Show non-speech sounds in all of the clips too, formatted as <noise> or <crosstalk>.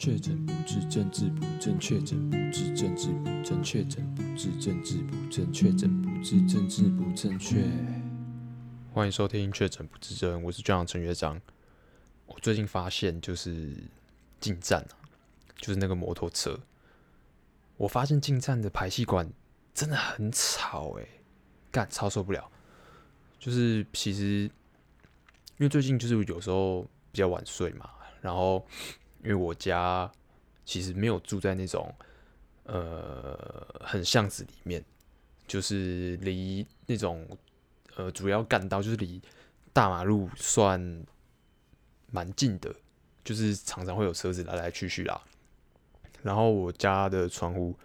确诊不治，政治不正确；确诊不治，政治不正确；确诊不治，政治不正确；确诊不治，政治不正确。欢迎收听《确诊不治症》，我是队长陈乐章。我最近发现，就是进站啊，就是那个摩托车，我发现进站的排气管真的很吵，欸，诶，干超受不了。就是其实，因为最近就是有时候比较晚睡嘛，然后。因为我家其实没有住在那种呃很巷子里面，就是离那种呃主要干道就是离大马路算蛮近的，就是常常会有车子来来去去啦。然后我家的窗户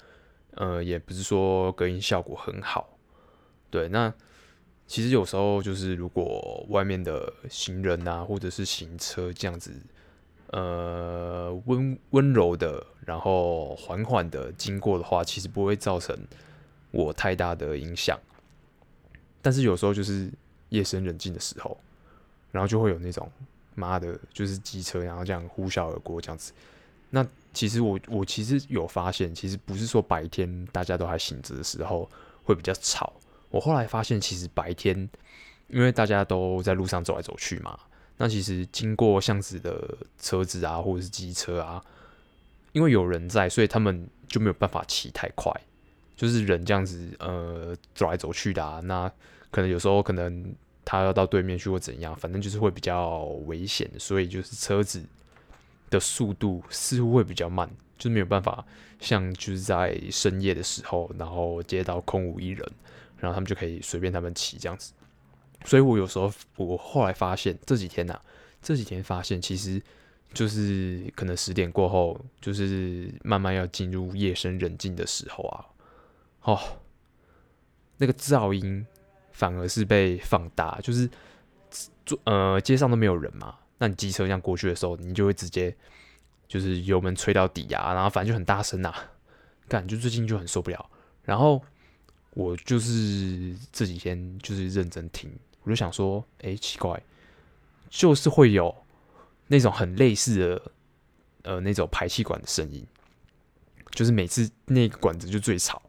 呃也不是说隔音效果很好，对，那其实有时候就是如果外面的行人啊或者是行车这样子。呃，温温柔的，然后缓缓的经过的话，其实不会造成我太大的影响。但是有时候就是夜深人静的时候，然后就会有那种妈的，就是机车，然后这样呼啸而过这样子。那其实我我其实有发现，其实不是说白天大家都还醒着的时候会比较吵。我后来发现，其实白天因为大家都在路上走来走去嘛。那其实经过巷子的车子啊，或者是机车啊，因为有人在，所以他们就没有办法骑太快。就是人这样子，呃，走来走去的啊，那可能有时候可能他要到对面去或怎样，反正就是会比较危险，所以就是车子的速度似乎会比较慢，就是没有办法像就是在深夜的时候，然后街道空无一人，然后他们就可以随便他们骑这样子。所以我有时候，我后来发现这几天呐、啊，这几天发现其实就是可能十点过后，就是慢慢要进入夜深人静的时候啊，哦，那个噪音反而是被放大，就是坐呃街上都没有人嘛，那你机车这样过去的时候，你就会直接就是油门吹到底啊，然后反正就很大声呐、啊，感觉最近就很受不了，然后我就是这几天就是认真听。我就想说，哎、奇怪，就是会有那种很类似的，呃，那种排气管的声音，就是每次那个管子就最吵，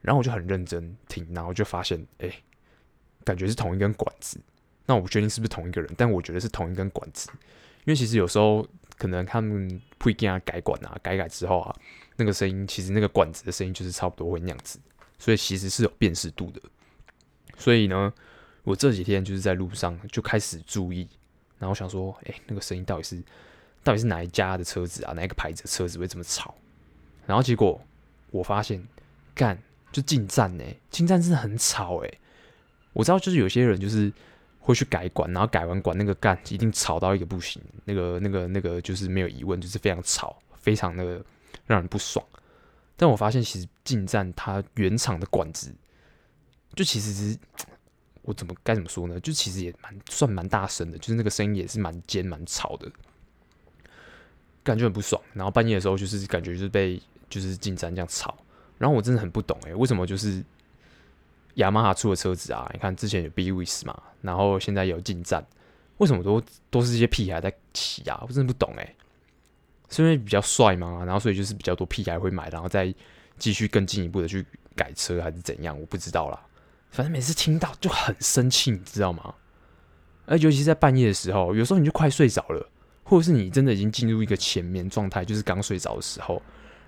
然后我就很认真听，然后就发现，哎、感觉是同一根管子。那我不确定是不是同一个人，但我觉得是同一根管子，因为其实有时候可能他们会给他改管啊，改改之后啊，那个声音其实那个管子的声音就是差不多会那样子，所以其实是有辨识度的，所以呢。我这几天就是在路上就开始注意，然后想说，哎、那个声音到底是到底是哪一家的车子啊？哪一个牌子的车子会这么吵？然后结果我发现，干就进站呢，进站真的很吵哎！我知道就是有些人就是会去改管，然后改完管那个干一定吵到一个不行，那个那个那个就是没有疑问，就是非常吵，非常的让人不爽。但我发现其实进站它原厂的管子，就其实是。我怎么该怎么说呢？就其实也蛮算蛮大声的，就是那个声音也是蛮尖蛮吵的，感觉很不爽。然后半夜的时候，就是感觉就是被就是进站这样吵。然后我真的很不懂诶、欸，为什么就是雅马哈出的车子啊？你看之前有 BWS 嘛，然后现在有进站，为什么都都是这些屁孩在骑啊？我真的不懂诶、是因为比较帅吗？然后所以就是比较多屁孩会买，然后再继续更进一步的去改车还是怎样？我不知道啦。反正每次听到就很生气，你知道吗？而尤其是在半夜的时候，有时候你就快睡着了，或者是你真的已经进入一个浅眠状态，就是刚睡着的时候，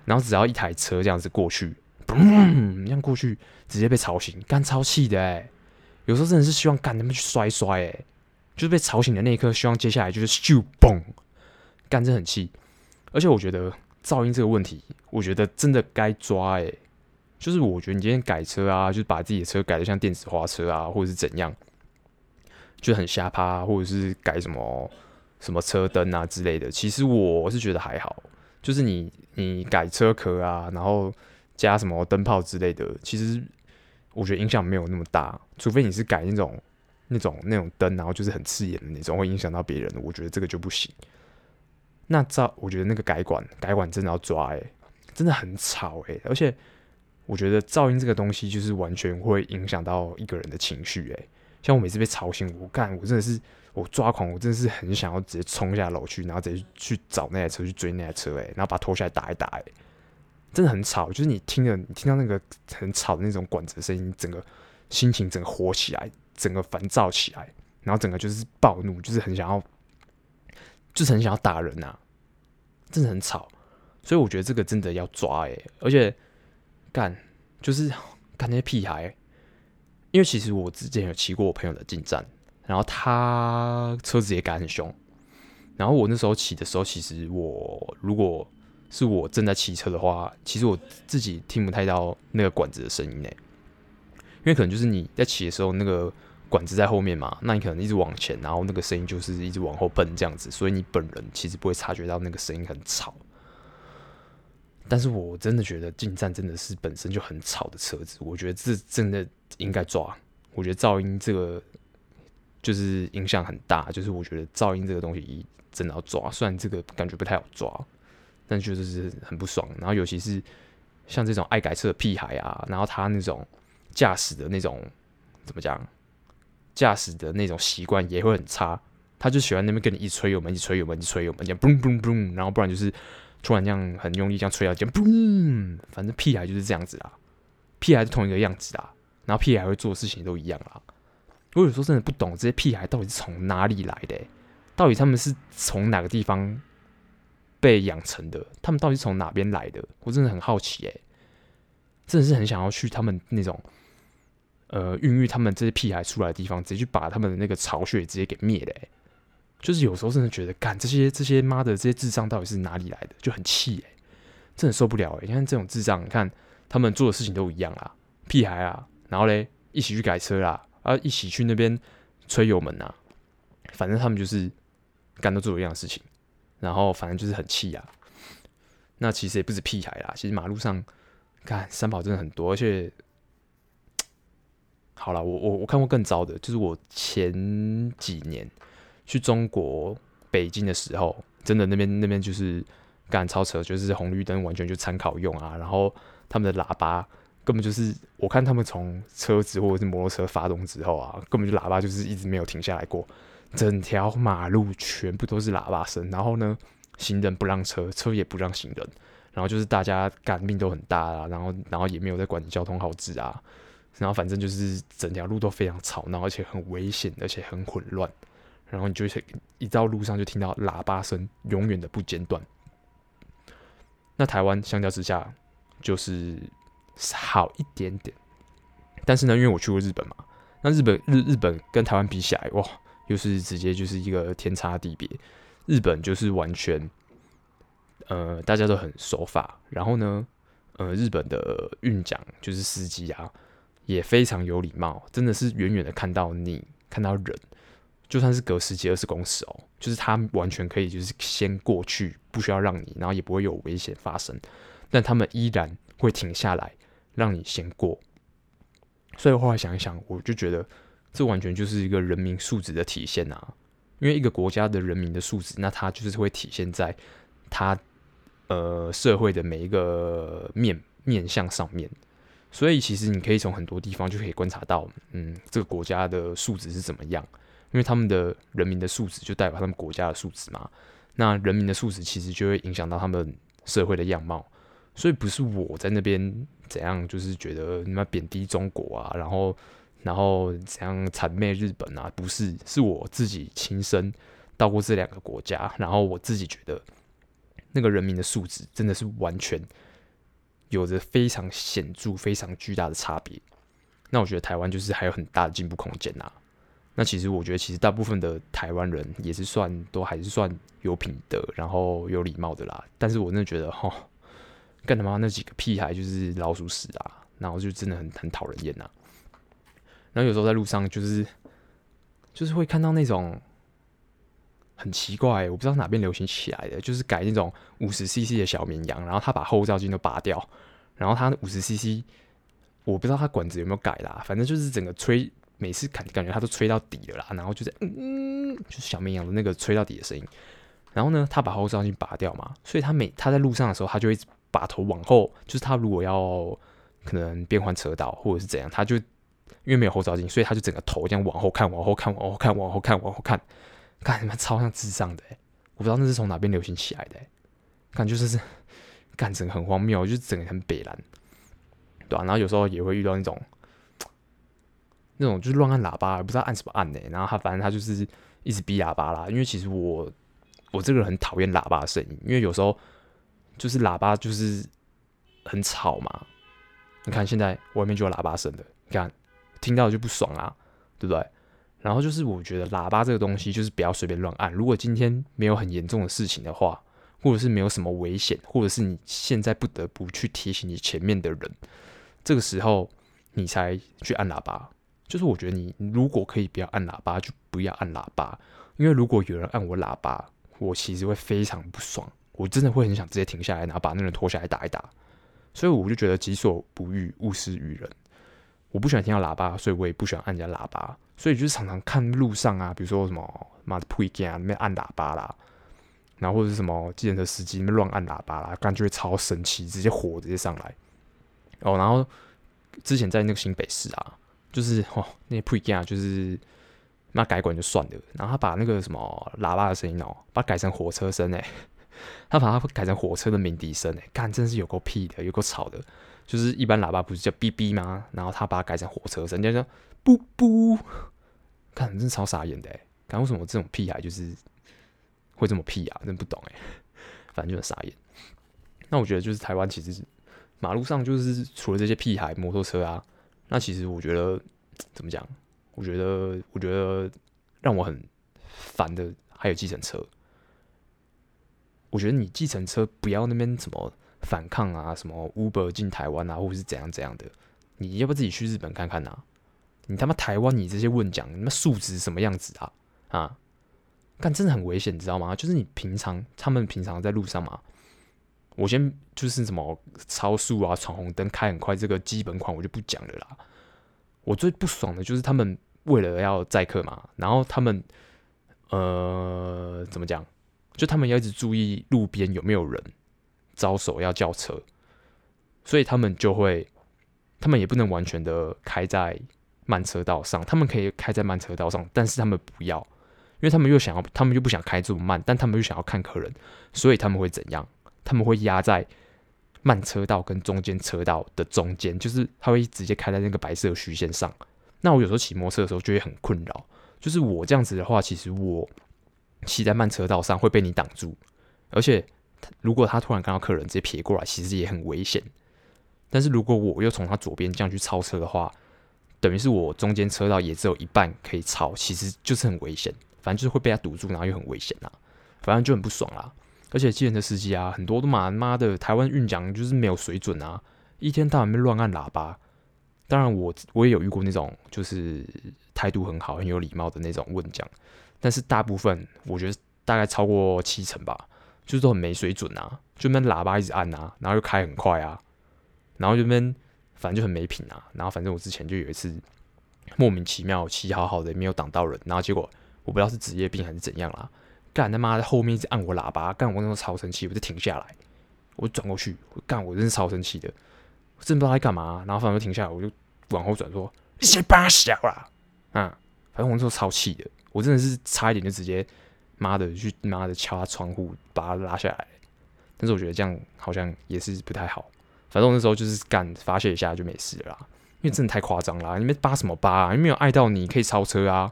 然后只要一台车这样子过去，嘣，这样过去直接被吵醒，干超气的哎！有时候真的是希望干他们去摔摔哎，就是被吵醒的那一刻，希望接下来就是咻嘣，干真很气。而且我觉得噪音这个问题，我觉得真的该抓哎。就是我觉得你今天改车啊，就是把自己的车改得像电子花车啊，或者是怎样，就很瞎趴，或者是改什么什么车灯啊之类的。其实我是觉得还好，就是你你改车壳啊，然后加什么灯泡之类的，其实我觉得影响没有那么大。除非你是改那种那种那种灯，然后就是很刺眼的那种，会影响到别人的，我觉得这个就不行。那照我觉得那个改管改管真的要抓欸，真的很吵欸，而且。我觉得噪音这个东西就是完全会影响到一个人的情绪，诶，像我每次被吵醒，我干，我真的是我抓狂，我真的是很想要直接冲下楼去，然后直接去找那台车去追那台车，诶，然后把拖下来打一打，诶，真的很吵，就是你听着，你听到那个很吵的那种管子的声音，整个心情整个火起来，整个烦躁起来，然后整个就是暴怒，就是很想要，就是很想要打人呐、真的很吵，所以我觉得这个真的要抓，诶，而且干就是干那些屁孩。因为其实我之前有骑过我朋友的进站，然后他车子也改很凶，然后我那时候骑的时候，其实我如果是我正在骑车的话，其实我自己听不太到那个管子的声音呢，因为可能就是你在骑的时候，那个管子在后面嘛，那你可能一直往前，然后那个声音就是一直往后奔这样子，所以你本人其实不会察觉到那个声音很吵。但是我真的觉得进站真的是本身就很吵的车子，我觉得这真的应该抓。我觉得噪音这个就是影响很大，就是我觉得噪音这个东西真的要抓。虽然这个感觉不太好抓，但就是很不爽。然后尤其是像这种爱改车的屁孩啊，然后他那种驾驶的那种怎么讲，驾驶的那种习惯也会很差。他就喜欢那边跟你一吹油门，一吹油门，一吹油门，这样嘣嘣嘣，然后不然就是。突然这样很用力这样吹到，这样嘣，反正屁孩就是这样子啦，屁孩是同一个样子啦，然后屁孩会做的事情都一样啦。我有时候真的不懂这些屁孩到底是从哪里来的、到底他们是从哪个地方被养成的？他们到底是从哪边来的？我真的很好奇、欸，真的是很想要去他们那种呃孕育他们这些屁孩出来的地方，直接去把他们的那个巢穴直接给灭了、就是有时候真的觉得，干这些这些妈的这些智障到底是哪里来的，就很气哎，真的受不了哎！你看这种智障，你看他们做的事情都一样啦，屁孩啊，然后嘞一起去改车啦，啊一起去那边吹油门呐，反正他们就是干都做一样的事情，然后反正就是很气啊。那其实也不止屁孩啦，其实马路上看三宝真的很多，而且好了，我我我看过更糟的，就是我前几年。去中国北京的时候，真的那边那边就是干超车，就是红绿灯完全就参考用啊。然后他们的喇叭根本就是，我看他们从车子或者是摩托车发动之后啊，根本就喇叭就是一直没有停下来过，整条马路全部都是喇叭声。然后呢，行人不让车，车也不让行人。然后就是大家干命都很大啊，然后然后也没有在管交通号志啊。然后反正就是整条路都非常吵闹，而且很危险，而且很混乱。然后你就会一到路上就听到喇叭声，永远的不间断。那台湾相较之下就是好一点点，但是呢，因为我去过日本嘛，那日本日日本跟台湾比起来，哇，又是直接就是一个天差地别。日本就是完全，呃，大家都很守法，然后呢，呃，日本的运将就是司机啊，也非常有礼貌，真的是远远的看到你看到人。就算是隔十几二十公尺哦，就是他完全可以就是先过去，不需要让你，然后也不会有危险发生，但他们依然会停下来让你先过。所以后来想一想，我就觉得这完全就是一个人民素质的体现啊！因为一个国家的人民的素质，那它就是会体现在它呃社会的每一个面面向上面。所以其实你可以从很多地方就可以观察到，嗯，这个国家的素质是怎么样。因为他们的人民的素质就代表他们国家的素质嘛，那人民的素质其实就会影响到他们社会的样貌，所以不是我在那边怎样，就是觉得你们贬低中国啊，然后然后怎样谄媚日本啊，不是，是我自己亲身到过这两个国家，然后我自己觉得那个人民的素质真的是完全有着非常显著、非常巨大的差别。那我觉得台湾就是还有很大的进步空间呐。那其实我觉得，其实大部分的台湾人也是算都还是算有品德，然后有礼貌的啦。但是我真的觉得，哈，干他妈那几个屁孩就是老鼠屎啊，然后就真的很很讨人厌呐。然后有时候在路上，就是就是会看到那种很奇怪，我不知道哪边流行起来的，就是改那种五十 CC 的小绵羊，然后他把后照镜都拔掉，然后他五十 CC，我不知道他管子有没有改啦，反正就是整个吹。每次感感觉他都吹到底了啦，然后就在嗯，就是小绵羊的那个吹到底的声音。然后呢，他把后照镜拔掉嘛，所以他每他在路上的时候，他就会把头往后，就是他如果要可能变换车道或者是怎样，他就因为没有后照镜，所以他就整个头这样往后看，往后看，往后看，往后看，往后看，看他妈超像智障的，我不知道那是从哪边流行起来的，感觉就是 <laughs> 干整个很荒谬，就是整个很北蓝，对吧、啊？然后有时候也会遇到那种那种就是乱按喇叭，不知道按什么按呢，然后他反正他就是一直逼喇叭啦。因为其实我我这个人很讨厌喇叭的声音，因为有时候就是喇叭就是很吵嘛。你看现在外面就有喇叭声的，你看听到就不爽啊，对不对？然后就是我觉得喇叭这个东西就是不要随便乱按。如果今天没有很严重的事情的话，或者是没有什么危险，或者是你现在不得不去提醒你前面的人，这个时候你才去按喇叭。就是我觉得你如果可以不要按喇叭，就不要按喇叭。因为如果有人按我喇叭，我其实会非常不爽，我真的会很想直接停下来，然后把那个人拖下来打一打。所以我就觉得己所不欲，勿施于人。我不喜欢听到喇叭，所以我也不喜欢按人家喇叭。所以就是常常看路上啊，比如说什么妈的配件啊，那边按喇叭啦，然后或者是什么计程车司机那边乱按喇叭啦，感觉超生气，直接火直接上来。哦，然后之前在那个新北市啊，就是哦那些配件啊，就是那改管就算了，然后他把那个什么喇叭的声音哦，把它改成火车声诶。他把它改成火车的鸣笛声，哎，<laughs> 干，真是有够屁的，有够吵的。就是一般喇叭不是叫哔哔吗？然后他把它改成火车声，人家说不不，看，真是超傻眼的，哎，干，为什么这种屁孩就是会这么屁啊？真不懂，哎，反正就很傻眼。那我觉得就是台湾其实马路上就是除了这些屁孩摩托车啊，那其实我觉得怎么讲？我觉得我觉得让我很烦的还有计程车。我觉得你计程车不要那边什么反抗啊，什么 Uber 进台湾啊，或者是怎样怎样的，你要不要自己去日本看看呐、你他妈台湾你这些问讲，你妈素质什么样子啊？啊，干真的很危险，你知道吗？就是你平常他们平常在路上嘛，我先就是什么超速啊、闯红灯、开很快，这个基本款我就不讲了啦。我最不爽的就是他们为了要载客嘛，然后他们呃怎么讲？就他们要一直注意路边有没有人招手要叫车，所以他们就会，他们也不能完全的开在慢车道上，他们可以开在慢车道上，但是他们不要，因为他们又想要，他们又不想开这么慢，但他们又想要看客人，所以他们会怎样？他们会压在慢车道跟中间车道的中间，就是他会直接开在那个白色虚线上。那我有时候骑摩托车的时候就会很困扰，就是我这样子的话，其实我。骑在慢车道上会被你挡住，而且如果他突然看到客人直接撇过来，其实也很危险。但是如果我又从他左边这样去超车的话，等于是我中间车道也只有一半可以超，其实就是很危险。反正就是会被他堵住，然后又很危险啦，反正就很不爽啦。而且计程车司机啊，很多都妈妈的台湾运讲就是没有水准啊，一天到晚被乱按喇叭。当然我我也有遇过那种就是态度很好、很有礼貌的那种问讲。但是大部分，我觉得大概超过七成吧，就是都很没水准啊，就那喇叭一直按啊，然后又开很快啊，然后就那边反正就很没品啊。然后反正我之前就有一次莫名其妙骑好好的没有挡到人，然后结果我不知道是职业病还是怎样啦，干他妈的后面一直按我喇叭，干我那时候超生气，我就停下来，我转过去，我干我真是超生气的，我真不知道在干嘛。然后反正就停下来，我就往后转说你先把小啦，啊，反正我那时候超气的。我真的是差一点就直接妈的去妈的敲他窗户把他拉下来，但是我觉得这样好像也是不太好。反正我那时候就是干发泄一下就没事了啦，因为真的太夸张了。你们扒什么扒啊？又没有碍到你，可以超车啊，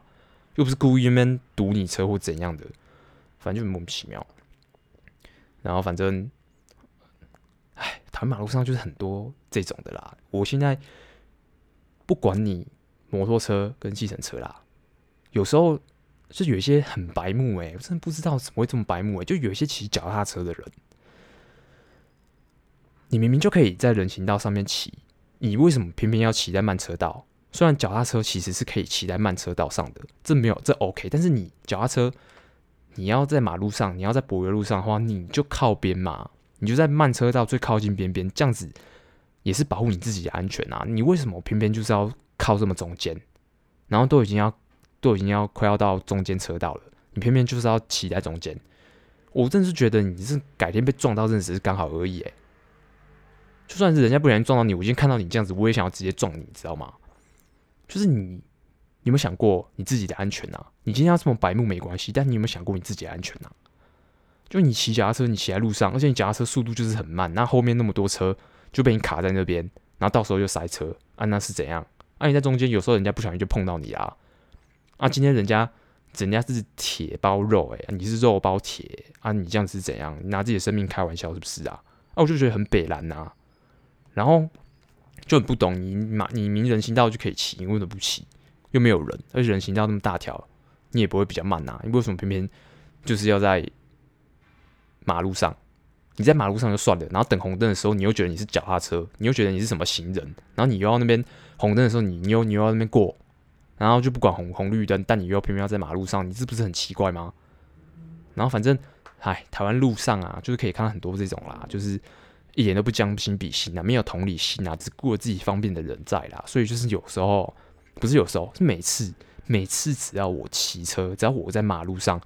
又不是故意那边堵你车或怎样的，反正就莫名其妙。然后反正，哎，台湾马路上就是很多这种的啦。我现在不管你摩托车跟计程车啦，有时候。就有一些很白目哎、欸，我真的不知道怎么会这么白目哎、欸。就有一些骑脚踏车的人，你明明就可以在人行道上面骑，你为什么偏偏要骑在慢车道？虽然脚踏车其实是可以骑在慢车道上的，这没有这 OK，但是你脚踏车你要在马路上，你要在柏油路上的话，你就靠边嘛，你就在慢车道最靠近边边，这样子也是保护你自己的安全啊。你为什么偏偏就是要靠这么中间？然后都已经要。都已经要快要到中间车道了，你偏偏就是要骑在中间，我真是觉得你是改天被撞到，真的是刚好而已诶，就算是人家不小心撞到你，我已经看到你这样子，我也想要直接撞你，你知道吗？就是，你有没有想过你自己的安全啊？你今天要这么白目没关系，但你有没有想过你自己的安全啊？就你骑脚踏车，你骑在路上，而且你脚踏车速度就是很慢，那后面那么多车就被你卡在那边，然后到时候就塞车啊，那是怎样？啊，你在中间，有时候人家不小心就碰到你啊，啊，今天人家人家是铁包肉，诶，你是肉包铁啊，你这样子是怎样？你拿自己的生命开玩笑是不是啊？啊，我就觉得很北蓝呐，然后就很不懂，你马你明人行道就可以骑，你为什么不骑？又没有人，而且人行道那么大条，你也不会比较慢呐，你为什么偏偏就是要在？马路上，你在马路上就算了，然后等红灯的时候，你又觉得你是脚踏车，你又觉得你是什么行人，然后你又要那边红灯的时候，你你又你又要那边过，然后就不管红红绿灯，但你又要偏偏要在马路上，你这不是很奇怪吗？然后反正，哎，台湾路上啊，就是可以看到很多这种啦，就是一点都不将心比心啊，没有同理心啊，只顾着自己方便的人在啦，所以就是有时候不是有时候，是每次每次只要我骑车，只要我在马路上。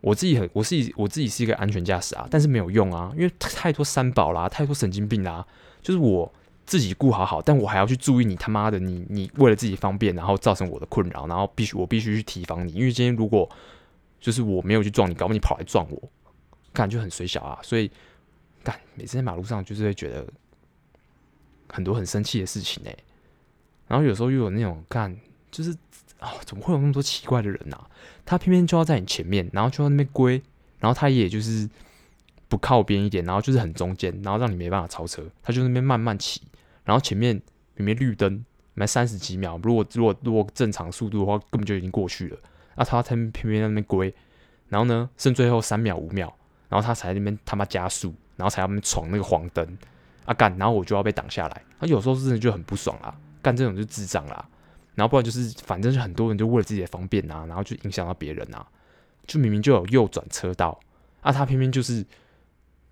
我自己很，我自己我自己是一个安全驾驶啊，但是没有用啊，因为太多三宝啦，太多神经病啦，就是我自己顾好好，但我还要去注意你他妈的，你你为了自己方便，然后造成我的困扰，然后必须我必须去提防你，因为今天如果就是我没有去撞你，搞不好你跑来撞我，感觉很衰小啊，所以干每次在马路上就是会觉得很多很生气的事情哎、然后有时候又有那种干就是。哦，怎么会有那么多奇怪的人呐、啊？他偏偏就要在你前面，然后就在那边龟，然后他也就是不靠边一点，然后就是很中间，然后让你没办法超车。他就那边慢慢骑，然后前面明明绿灯，没三十几秒，如果如果如果正常速度的话，根本就已经过去了。那、他他偏偏在那边龟，然后呢，剩最后三秒五秒，然后他才那边他妈加速，然后才要那边闯那个黄灯啊干，然后我就要被挡下来。他、有时候真的就很不爽啦，干这种就智障啦。然后不然就是，反正是很多人就为了自己的方便啊，然后就影响到别人啊，就明明就有右转车道啊，他偏偏就是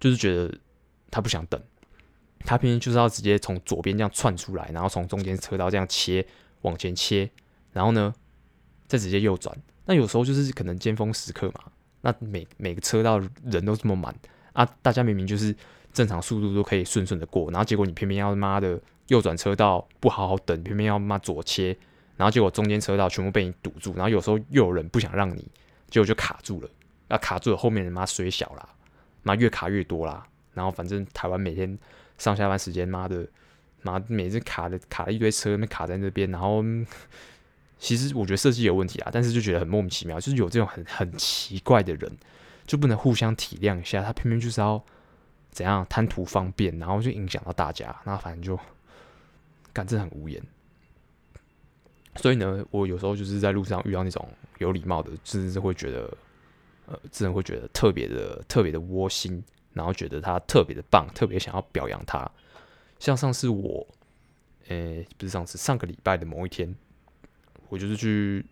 就是觉得他不想等，他偏偏就是要直接从左边这样窜出来，然后从中间车道这样切往前切，然后呢再直接右转。那有时候就是可能尖峰时刻嘛，那每每个车道人都这么满啊，大家明明就是正常速度都可以顺顺的过，然后结果你偏偏要妈的右转车道不好好等，偏偏要妈左切。然后结果中间车道全部被你堵住，然后有时候又有人不想让你，结果就卡住了。那卡住了，后面人妈水小啦，妈越卡越多啦。然后反正台湾每天上下班时间，妈的，妈每次卡的卡了一堆车，那卡在那边。然后其实我觉得设计有问题啊，但是就觉得很莫名其妙，就是有这种很很奇怪的人，就不能互相体谅一下？他偏偏就是要怎样贪图方便，然后就影响到大家。那反正就干这很无言。所以呢，我有时候就是在路上遇到那种有礼貌的，甚至是会觉得，呃，真的会觉得特别的、特别的窝心，然后觉得他特别的棒，特别想要表扬他。像上次我，诶、不是上次，上个礼拜的某一天，我就是去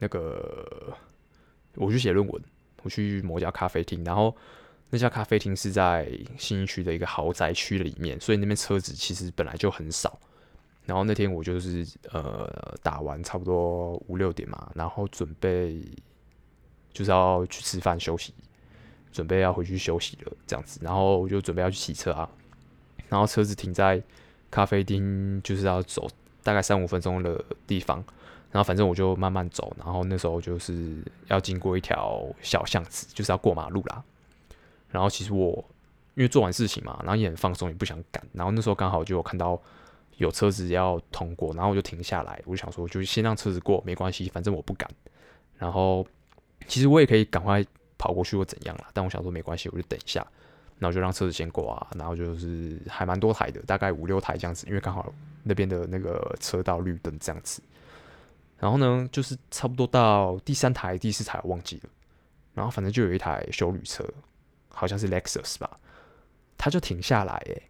那个，我去写论文，我去某家咖啡厅，然后那家咖啡厅是在信义区的一个豪宅区里面，所以那边车子其实本来就很少。然后那天我就是呃打完差不多五六点嘛，然后准备就是要去吃饭休息，准备要回去休息了这样子，然后我就准备要去洗车啊，然后车子停在咖啡厅，就是要走大概三五分钟的地方，然后反正我就慢慢走，然后那时候就是要经过一条小巷子，就是要过马路啦，然后其实我因为做完事情嘛，然后也很放松，也不想赶，然后那时候刚好就有看到。有车子要通过，然后我就停下来，我就想说，就先让车子过，没关系，反正我不敢。然后其实我也可以赶快跑过去或怎样啦，但我想说没关系，我就等一下，然后就让车子先过啊。然后就是还蛮多台的，大概五六台这样子，因为刚好那边的那个车道绿灯这样子。然后呢，就是差不多到第三台、第四台忘记了，然后反正就有一台修旅车，好像是 Lexus 吧，他就停下来，诶。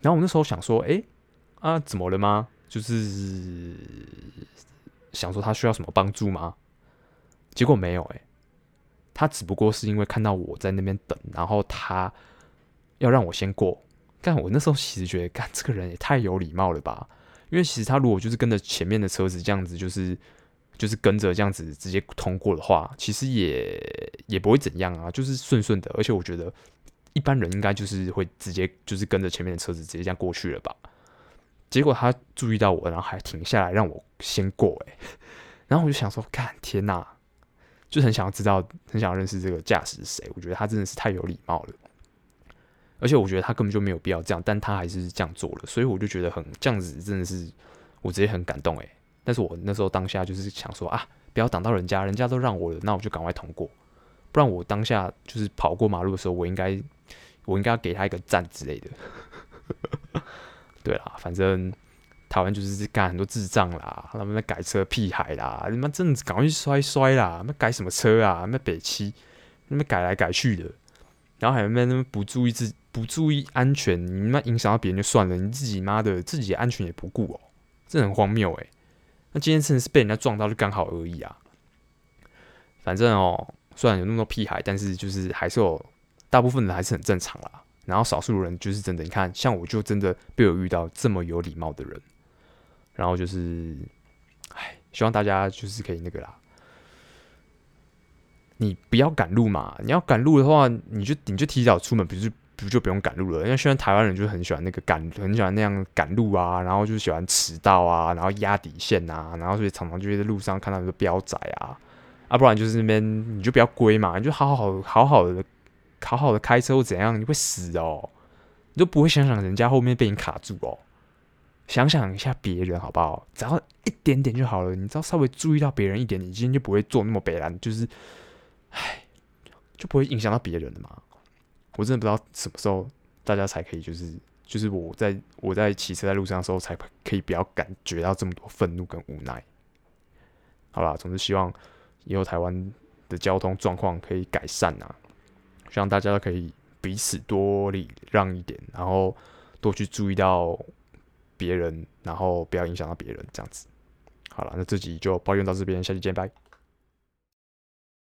然后我那时候想说，诶。啊，怎么了吗？就是想说他需要什么帮助吗？结果没有哎、他只不过是因为看到我在那边等，然后他要让我先过。但我那时候其实觉得，干这个人也太有礼貌了吧？因为其实他如果就是跟着前面的车子这样子，就是就是跟着这样子直接通过的话，其实也也不会怎样啊，就是顺顺的。而且我觉得一般人应该就是会直接就是跟着前面的车子直接这样过去了吧。结果他注意到我，然后还停下来让我先过，诶，<laughs> 然后我就想说，看天哪，就很想要知道，很想要认识这个驾驶是谁。我觉得他真的是太有礼貌了，而且我觉得他根本就没有必要这样，但他还是这样做了，所以我就觉得很这样子真的是我直接很感动，诶。但是我那时候当下就是想说啊，不要挡到人家，人家都让我了，那我就赶快通过，不然我当下就是跑过马路的时候，我应该我应该要给他一个赞之类的。对啦，反正台湾就是干很多智障啦，他们在改车屁孩啦，你妈真的赶快去摔摔啦，那改什么车啊？那北七，那改来改去的，然后还有那那不注意自不注意安全，你妈影响到别人就算了，你自己妈的自己的安全也不顾哦，这很荒谬诶、那今天真的是被人家撞到就刚好而已啊。反正哦，虽然有那么多屁孩，但是就是还是有大部分人还是很正常啦。然后少数人就是真的，你看，像我就真的被我遇到这么有礼貌的人，然后就是，哎，希望大家就是可以那个啦，你不要赶路嘛，你要赶路的话，你就你就提早出门，不是不就不用赶路了？因为现在台湾人就很喜欢那个赶，很喜欢那样赶路啊，然后就喜欢迟到啊，然后压底线啊，然后所以常常就会在路上看到那个飙仔啊，啊，不然就是那边你就不要归嘛，你就好好好好的。好好的开车或怎样，你会死哦！你都不会想想人家后面被你卡住哦。想想一下别人好不好？只要一点点就好了。你只要稍微注意到别人一点，你今天就不会做那么北烂，就是，唉，就不会影响到别人了嘛。我真的不知道什么时候大家才可以，就是就是我在我在骑车在路上的时候，才可以不要感觉到这么多愤怒跟无奈。好啦，总之希望以后台湾的交通状况可以改善啊。希望大家都可以彼此多礼让一点，然后多去注意到别人，然后不要影响到别人，这样子。好了，那这集就抱怨到这边，下期见，拜。